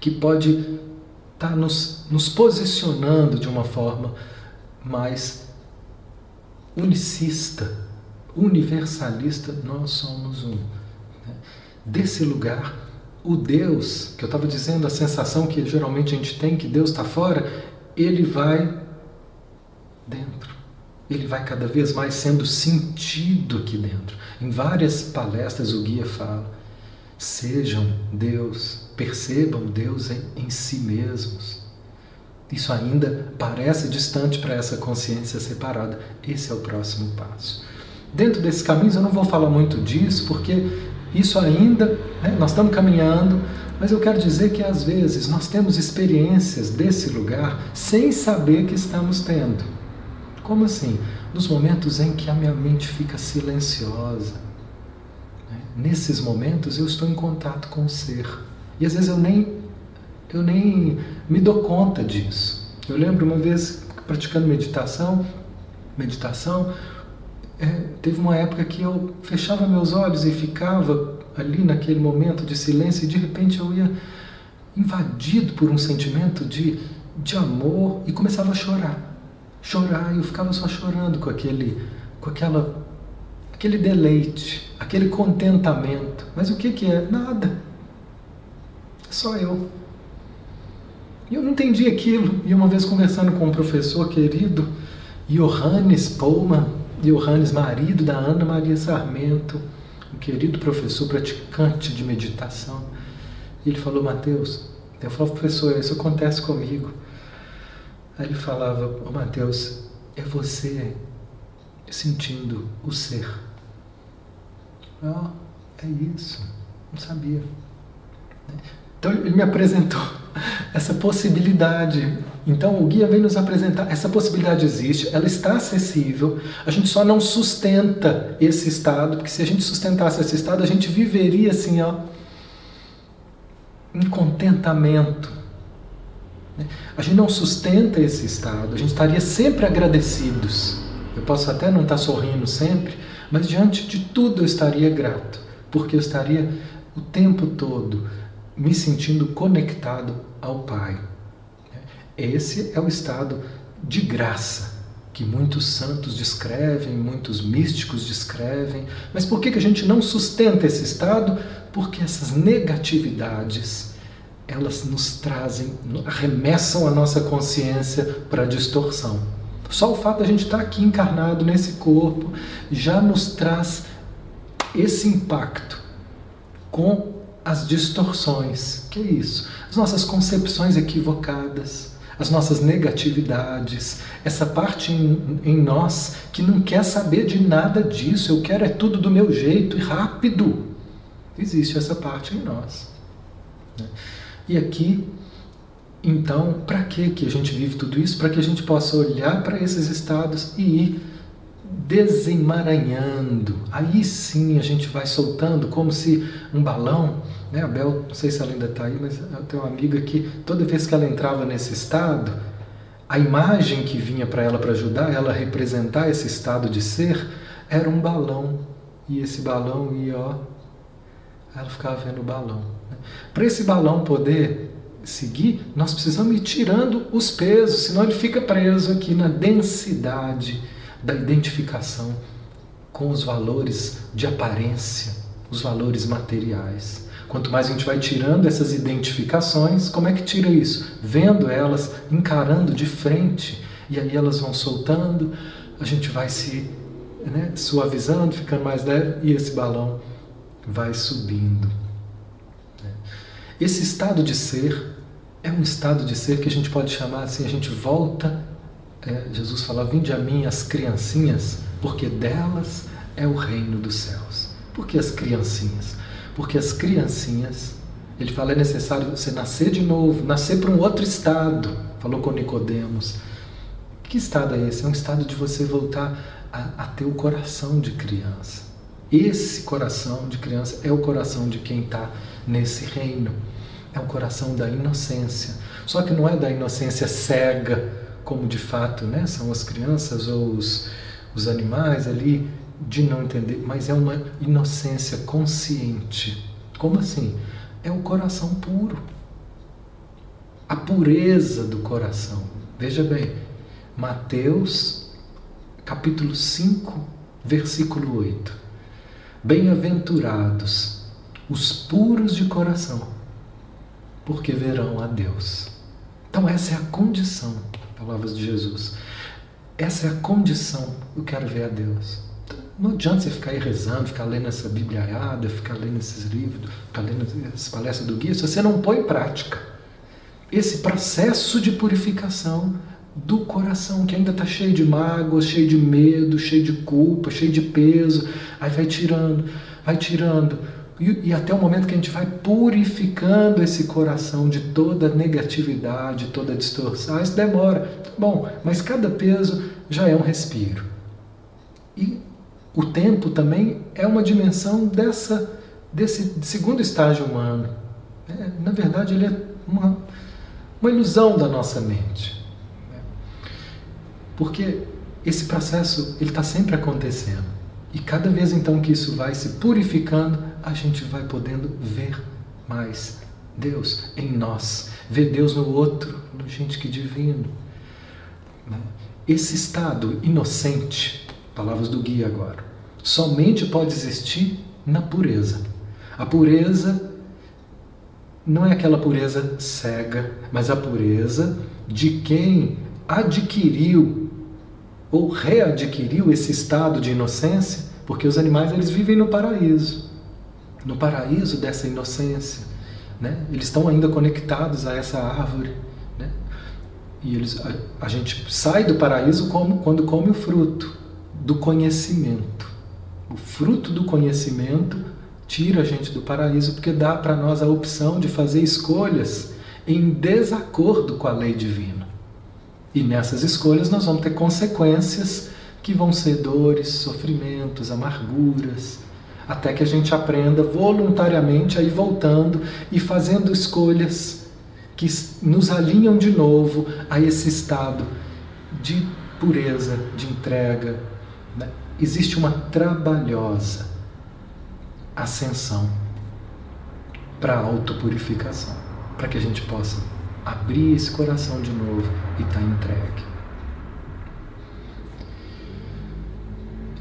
que pode estar tá nos, nos posicionando de uma forma mais unicista, universalista. Nós somos um. Né? Desse lugar, o Deus, que eu estava dizendo, a sensação que geralmente a gente tem que Deus está fora, ele vai dentro ele vai cada vez mais sendo sentido aqui dentro. Em várias palestras o guia fala: sejam Deus, percebam Deus em, em si mesmos. Isso ainda parece distante para essa consciência separada. Esse é o próximo passo. Dentro desses caminhos, eu não vou falar muito disso, porque isso ainda, né, nós estamos caminhando, mas eu quero dizer que às vezes nós temos experiências desse lugar sem saber que estamos tendo. Como assim? Nos momentos em que a minha mente fica silenciosa. Né? Nesses momentos eu estou em contato com o ser. E às vezes eu nem, eu nem me dou conta disso. Eu lembro uma vez praticando meditação, meditação, é, teve uma época que eu fechava meus olhos e ficava ali naquele momento de silêncio e de repente eu ia invadido por um sentimento de, de amor e começava a chorar chorar e eu ficava só chorando com aquele, com aquela, aquele deleite, aquele contentamento. Mas o que, que é? Nada. Só eu. E eu não entendi aquilo. E uma vez conversando com um professor querido, Johannes Pullman, Johannes, marido da Ana Maria Sarmento, um querido professor praticante de meditação, ele falou, Mateus, eu falava, professor, isso acontece comigo. Aí ele falava, oh, Mateus, é você sentindo o ser. Ah, é isso. Não sabia. Então ele me apresentou essa possibilidade. Então o guia vem nos apresentar. Essa possibilidade existe, ela está acessível. A gente só não sustenta esse estado, porque se a gente sustentasse esse estado, a gente viveria assim, ó, em contentamento. A gente não sustenta esse estado, a gente estaria sempre agradecidos. Eu posso até não estar sorrindo sempre, mas diante de tudo eu estaria grato, porque eu estaria o tempo todo me sentindo conectado ao Pai. Esse é o estado de graça que muitos santos descrevem, muitos místicos descrevem. Mas por que, a gente não sustenta esse estado? Porque essas negatividades elas nos trazem, arremessam a nossa consciência para a distorção. Só o fato de a gente estar aqui encarnado nesse corpo já nos traz esse impacto com as distorções. Que é isso? As nossas concepções equivocadas, as nossas negatividades, essa parte em, em, nós que não quer saber de nada disso, eu quero é tudo do meu jeito e rápido. Existe essa parte em nós. Né? E aqui, então, para que que a gente vive tudo isso? Para que a gente possa olhar para esses estados e ir desemaranhando. Aí sim a gente vai soltando, como se um balão, né? A Bel, não sei se ela ainda está aí, mas eu tenho uma amiga que toda vez que ela entrava nesse estado, a imagem que vinha para ela para ajudar ela a representar esse estado de ser era um balão. E esse balão ia, ó, ela ficava vendo o balão. Né? Para esse balão poder seguir, nós precisamos ir tirando os pesos, senão ele fica preso aqui na densidade da identificação com os valores de aparência, os valores materiais. Quanto mais a gente vai tirando essas identificações, como é que tira isso? Vendo elas, encarando de frente, e aí elas vão soltando, a gente vai se né, suavizando, ficando mais leve, e esse balão vai subindo. Esse estado de ser é um estado de ser que a gente pode chamar assim, a gente volta é, Jesus fala: Vinde a mim as criancinhas, porque delas é o reino dos céus. Por que as criancinhas? Porque as criancinhas, ele fala, é necessário você nascer de novo, nascer para um outro estado. Falou com Nicodemos. Que estado é esse? É um estado de você voltar a, a ter o coração de criança. Esse coração de criança é o coração de quem está nesse reino. É o coração da inocência. Só que não é da inocência cega, como de fato né, são as crianças ou os, os animais ali, de não entender, mas é uma inocência consciente. Como assim? É o coração puro. A pureza do coração. Veja bem, Mateus capítulo 5, versículo 8. Bem-aventurados os puros de coração, porque verão a Deus. Então, essa é a condição palavras de Jesus. Essa é a condição. Eu quero ver a Deus. Não adianta você ficar aí rezando, ficar lendo essa bibliaiada, ficar lendo esses livros, ficar lendo as palestras do guia, se você não põe em prática esse processo de purificação do coração, que ainda está cheio de mágoas, cheio de medo, cheio de culpa, cheio de peso, aí vai tirando, vai tirando e, e, até o momento que a gente vai purificando esse coração de toda negatividade, toda distorção. Isso demora. Bom, mas cada peso já é um respiro. E o tempo também é uma dimensão dessa, desse segundo estágio humano. É, na verdade, ele é uma, uma ilusão da nossa mente. Porque esse processo ele está sempre acontecendo. E cada vez então que isso vai se purificando, a gente vai podendo ver mais Deus em nós, ver Deus no outro, no gente que divino. Né? Esse estado inocente, palavras do guia agora, somente pode existir na pureza. A pureza não é aquela pureza cega, mas a pureza de quem adquiriu ou readquiriu esse estado de inocência, porque os animais eles vivem no paraíso, no paraíso dessa inocência, né? Eles estão ainda conectados a essa árvore, né? E eles, a, a gente sai do paraíso como quando come o fruto do conhecimento. O fruto do conhecimento tira a gente do paraíso porque dá para nós a opção de fazer escolhas em desacordo com a lei divina. E nessas escolhas nós vamos ter consequências que vão ser dores, sofrimentos, amarguras, até que a gente aprenda voluntariamente a ir voltando e fazendo escolhas que nos alinham de novo a esse estado de pureza, de entrega. Né? Existe uma trabalhosa ascensão para a autopurificação, para que a gente possa abrir esse coração de novo e estar tá entregue.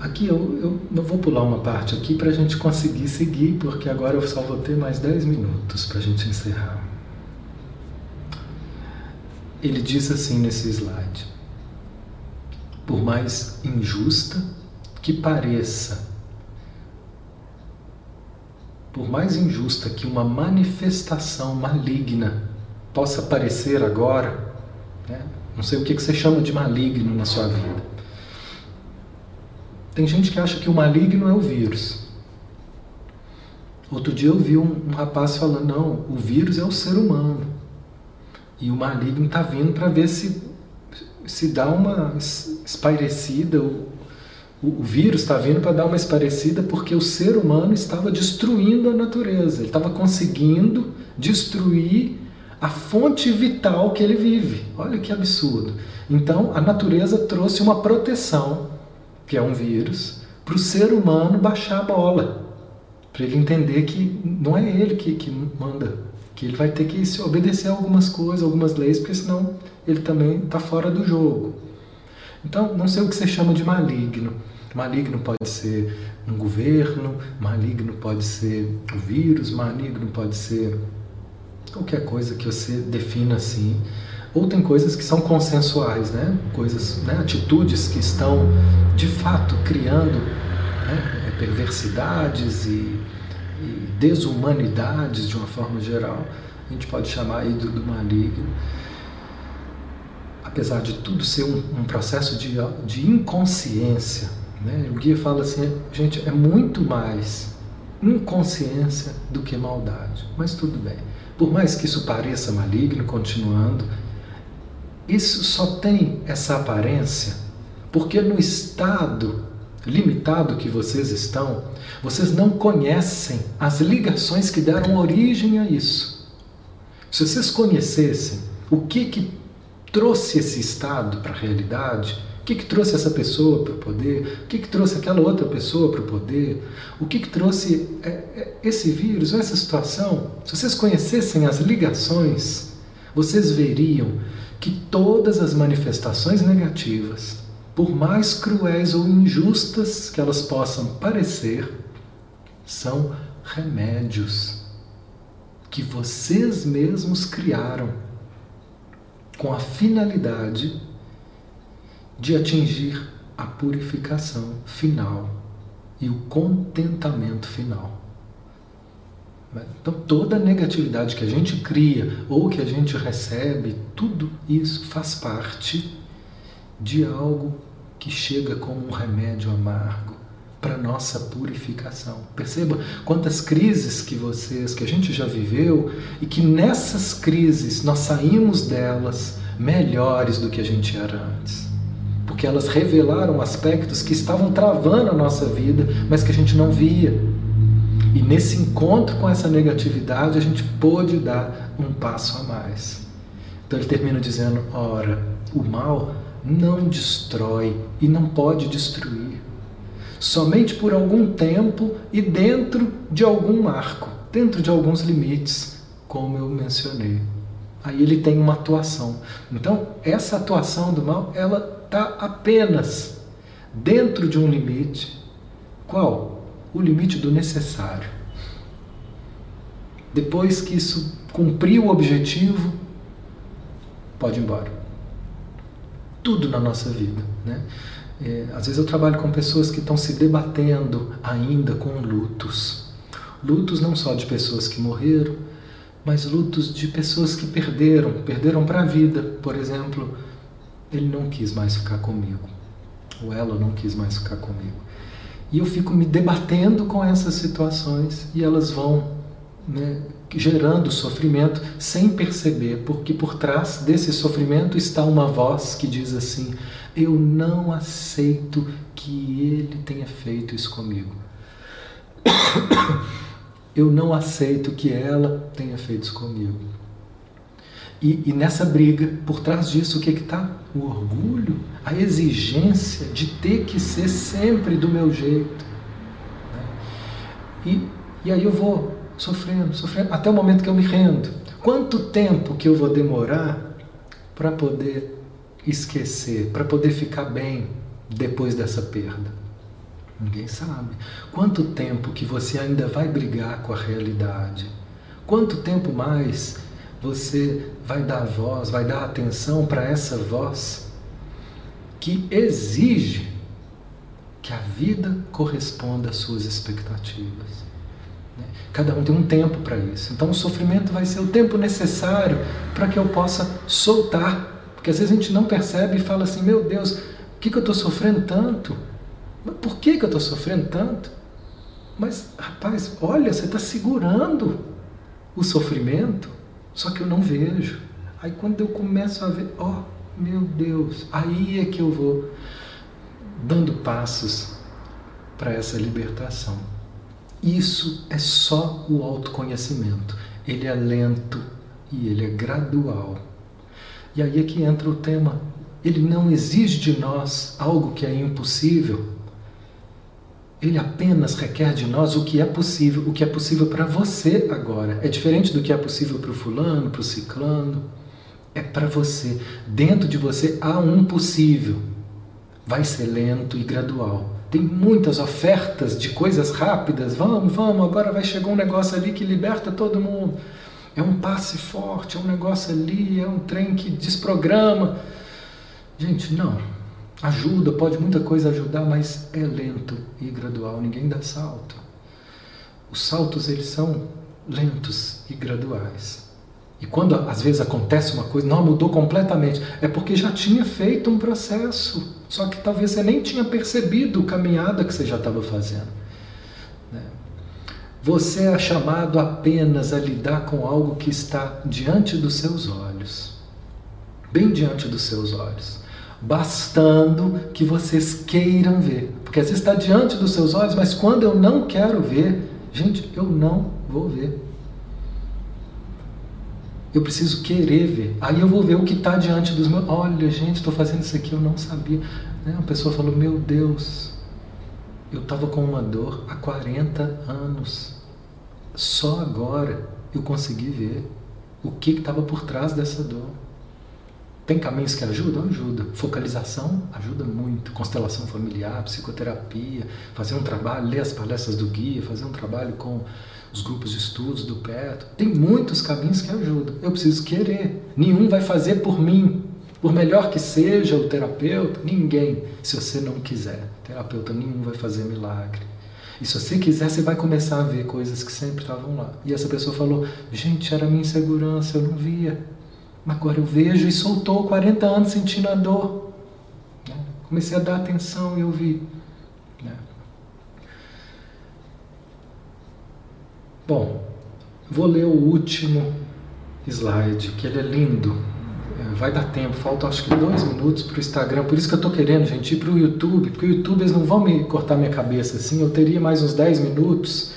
Aqui eu, eu, vou pular uma parte aqui para a gente conseguir seguir, porque agora eu só vou ter mais 10 minutos para a gente encerrar. Ele diz assim nesse slide: por mais injusta que pareça, por mais injusta que uma manifestação maligna possa parecer agora, né? não sei o que você chama de maligno na sua vida tem gente que acha que o maligno é o vírus. Outro dia eu vi um, um rapaz falando: não, o vírus é o ser humano. E o maligno está vindo para ver se, se dá uma espairecida. O, o, o vírus está vindo para dar uma espairecida porque o ser humano estava destruindo a natureza. Ele estava conseguindo destruir a fonte vital que ele vive. Olha que absurdo. Então a natureza trouxe uma proteção que é um vírus, para o ser humano baixar a bola, para ele entender que não é ele que, que manda, que ele vai ter que se obedecer a algumas coisas, algumas leis, porque senão ele também está fora do jogo. Então, não sei o que você chama de maligno. Maligno pode ser um governo, maligno pode ser o vírus, maligno pode ser qualquer coisa que você defina assim. Ou tem coisas que são consensuais, né? coisas, né? atitudes que estão de fato criando né? É, perversidades e, e, desumanidades de uma forma geral. A gente pode chamar aí do, do maligno. Apesar de tudo ser um, um processo de, de inconsciência, né? o guia fala assim: gente, é muito mais inconsciência do que maldade. Mas tudo bem. Por mais que isso pareça maligno, continuando, isso só tem essa aparência porque no estado limitado que vocês estão, vocês não conhecem as ligações que deram origem a isso. Se vocês conhecessem o que que trouxe esse estado para a realidade, o que, que trouxe essa pessoa para o poder, o que, que trouxe aquela outra pessoa para o poder, o que, que trouxe é, é, esse vírus, essa situação, se vocês conhecessem as ligações, vocês veriam que todas as manifestações negativas, por mais cruéis ou injustas que elas possam parecer, são remédios que vocês mesmos criaram com a finalidade de atingir a purificação final e o contentamento final. Então, toda a negatividade que a gente cria ou que a gente recebe, tudo isso faz parte de algo que chega como um remédio amargo para nossa purificação. Perceba quantas crises que vocês, que a gente já viveu e que nessas crises nós saímos delas melhores do que a gente era antes. Porque elas revelaram aspectos que estavam travando a nossa vida, mas que a gente não via e nesse encontro com essa negatividade, a gente pôde dar um passo a mais. Então ele termina dizendo: ora, o mal não destrói e não pode destruir. Somente por algum tempo e dentro de algum marco, dentro de alguns limites, como eu mencionei. Aí ele tem uma atuação. Então, essa atuação do mal, ela está apenas dentro de um limite. Qual? O limite do necessário. Depois que isso cumpriu o objetivo, pode ir embora. Tudo na nossa vida. Né? É, às vezes eu trabalho com pessoas que estão se debatendo ainda com lutos. Lutos não só de pessoas que morreram, mas lutos de pessoas que perderam, perderam para a vida. Por exemplo, ele não quis mais ficar comigo, ou ela não quis mais ficar comigo. E eu fico me debatendo com essas situações e elas vão né, gerando sofrimento sem perceber, porque por trás desse sofrimento está uma voz que diz assim: Eu não aceito que ele tenha feito isso comigo. Eu não aceito que ela tenha feito isso comigo. E, e nessa briga, por trás disso, o que está? O orgulho, a exigência de ter que ser sempre do meu jeito. Né? E, e aí eu vou sofrendo, sofrendo, até o momento que eu me rendo. Quanto tempo que eu vou demorar para poder esquecer, para poder ficar bem depois dessa perda? Ninguém sabe. Quanto tempo que você ainda vai brigar com a realidade? Quanto tempo mais você vai dar voz, vai dar atenção para essa voz que exige que a vida corresponda às suas expectativas? Né? Cada um tem um tempo para isso. Então o sofrimento vai ser o tempo necessário para que eu possa soltar. Porque às vezes a gente não percebe e fala assim: meu Deus, o que, que eu estou sofrendo tanto? Mas por que, que eu estou sofrendo tanto? Mas, rapaz, olha, você está segurando o sofrimento, só que eu não vejo. Aí quando eu começo a ver, ó, oh, meu Deus, aí é que eu vou dando passos para essa libertação. Isso é só o autoconhecimento. Ele é lento e ele é gradual. E aí é que entra o tema. Ele não exige de nós algo que é impossível. Ele apenas requer de nós o que é possível, o que é possível para você agora. É diferente do que é possível para o fulano, para o ciclano. É para você. Dentro de você há um possível. Vai ser lento e gradual tem muitas ofertas de coisas rápidas. Vamos, vamos, agora vai chegar um negócio ali que liberta todo mundo. É um passe forte, é um negócio ali, é um trem que desprograma. Gente, não. Ajuda, pode muita coisa ajudar, mas é lento e gradual, ninguém dá salto. Os saltos eles são lentos e graduais. E quando às vezes acontece uma coisa, não mudou completamente, é porque já tinha feito um processo. Só que talvez você nem tinha percebido a caminhada que você já estava fazendo. Né? Você é chamado apenas a lidar com algo que está diante dos seus olhos bem diante dos seus olhos. Bastando que vocês queiram ver. Porque às vezes está diante dos seus olhos, mas quando eu não quero ver, gente, eu não vou ver. Eu preciso querer ver. Aí eu vou ver o que está diante dos meus. Olha, gente, estou fazendo isso aqui, eu não sabia. Né? Uma pessoa falou: Meu Deus, eu estava com uma dor há 40 anos. Só agora eu consegui ver o que estava por trás dessa dor. Tem caminhos que ajudam? Ajuda. Focalização ajuda muito. Constelação familiar, psicoterapia, fazer um trabalho, ler as palestras do guia, fazer um trabalho com os grupos de estudos do perto. Tem muitos caminhos que ajudam. Eu preciso querer. Nenhum vai fazer por mim. Por melhor que seja o terapeuta, ninguém, se você não quiser. Terapeuta nenhum vai fazer milagre. E se você quiser, você vai começar a ver coisas que sempre estavam lá. E essa pessoa falou: gente, era minha insegurança, eu não via. Agora eu vejo e soltou 40 anos sentindo a dor. Né? Comecei a dar atenção e eu vi. Né? Bom, vou ler o último slide, que ele é lindo. É, vai dar tempo, falta acho que dois minutos para o Instagram. Por isso que eu estou querendo, gente, ir para o YouTube, porque o YouTube eles não vão me cortar minha cabeça assim. Eu teria mais uns 10 minutos.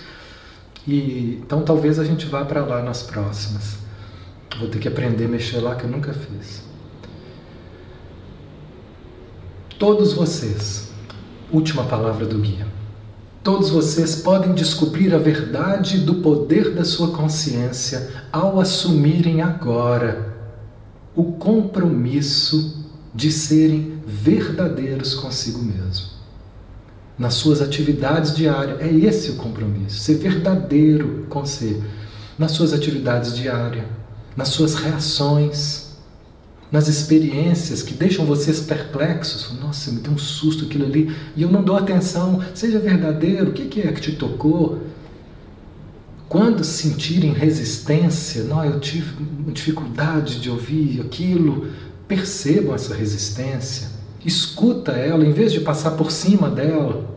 E, então talvez a gente vá para lá nas próximas. Vou ter que aprender a mexer lá que eu nunca fiz. Todos vocês, última palavra do guia, todos vocês podem descobrir a verdade do poder da sua consciência ao assumirem agora o compromisso de serem verdadeiros consigo mesmo. Nas suas atividades diárias, é esse o compromisso, ser verdadeiro com. Nas suas atividades diárias, nas suas reações, nas experiências que deixam vocês perplexos. Nossa, me deu um susto aquilo ali e eu não dou atenção. Seja verdadeiro, o que é que te tocou? Quando sentirem resistência, não, eu tive dificuldade de ouvir aquilo, percebam essa resistência, escuta ela em vez de passar por cima dela.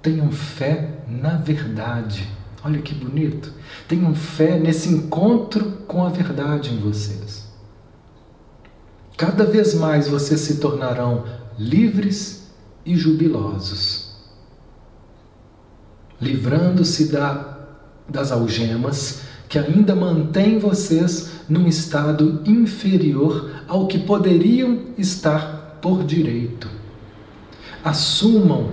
Tenham fé na verdade. Olha que bonito. Tenham fé nesse encontro com a verdade em vocês. Cada vez mais vocês se tornarão livres e jubilosos, livrando-se da, das algemas que ainda mantêm vocês num estado inferior ao que poderiam estar por direito. Assumam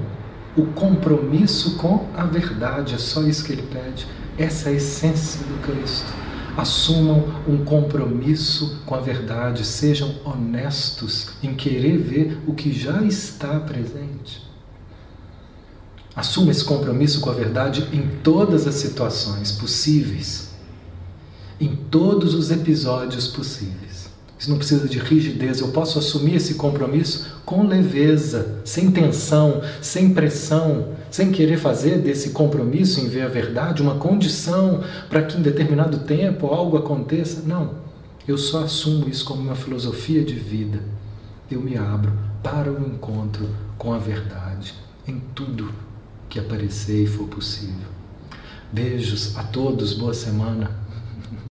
o compromisso com a verdade, é só isso que ele pede. Essa é a essência do Cristo assumam um compromisso com a verdade, sejam honestos em querer ver o que já está presente. Assuma esse compromisso com a verdade em todas as situações possíveis, em todos os episódios possíveis. Isso não precisa de rigidez, eu posso assumir esse compromisso com leveza, sem tensão, sem pressão, sem querer fazer desse compromisso em ver a verdade uma condição para que em determinado tempo algo aconteça. Não, eu só assumo isso como uma filosofia de vida. Eu me abro para o encontro com a verdade em tudo que aparecer e for possível. Beijos a todos, boa semana.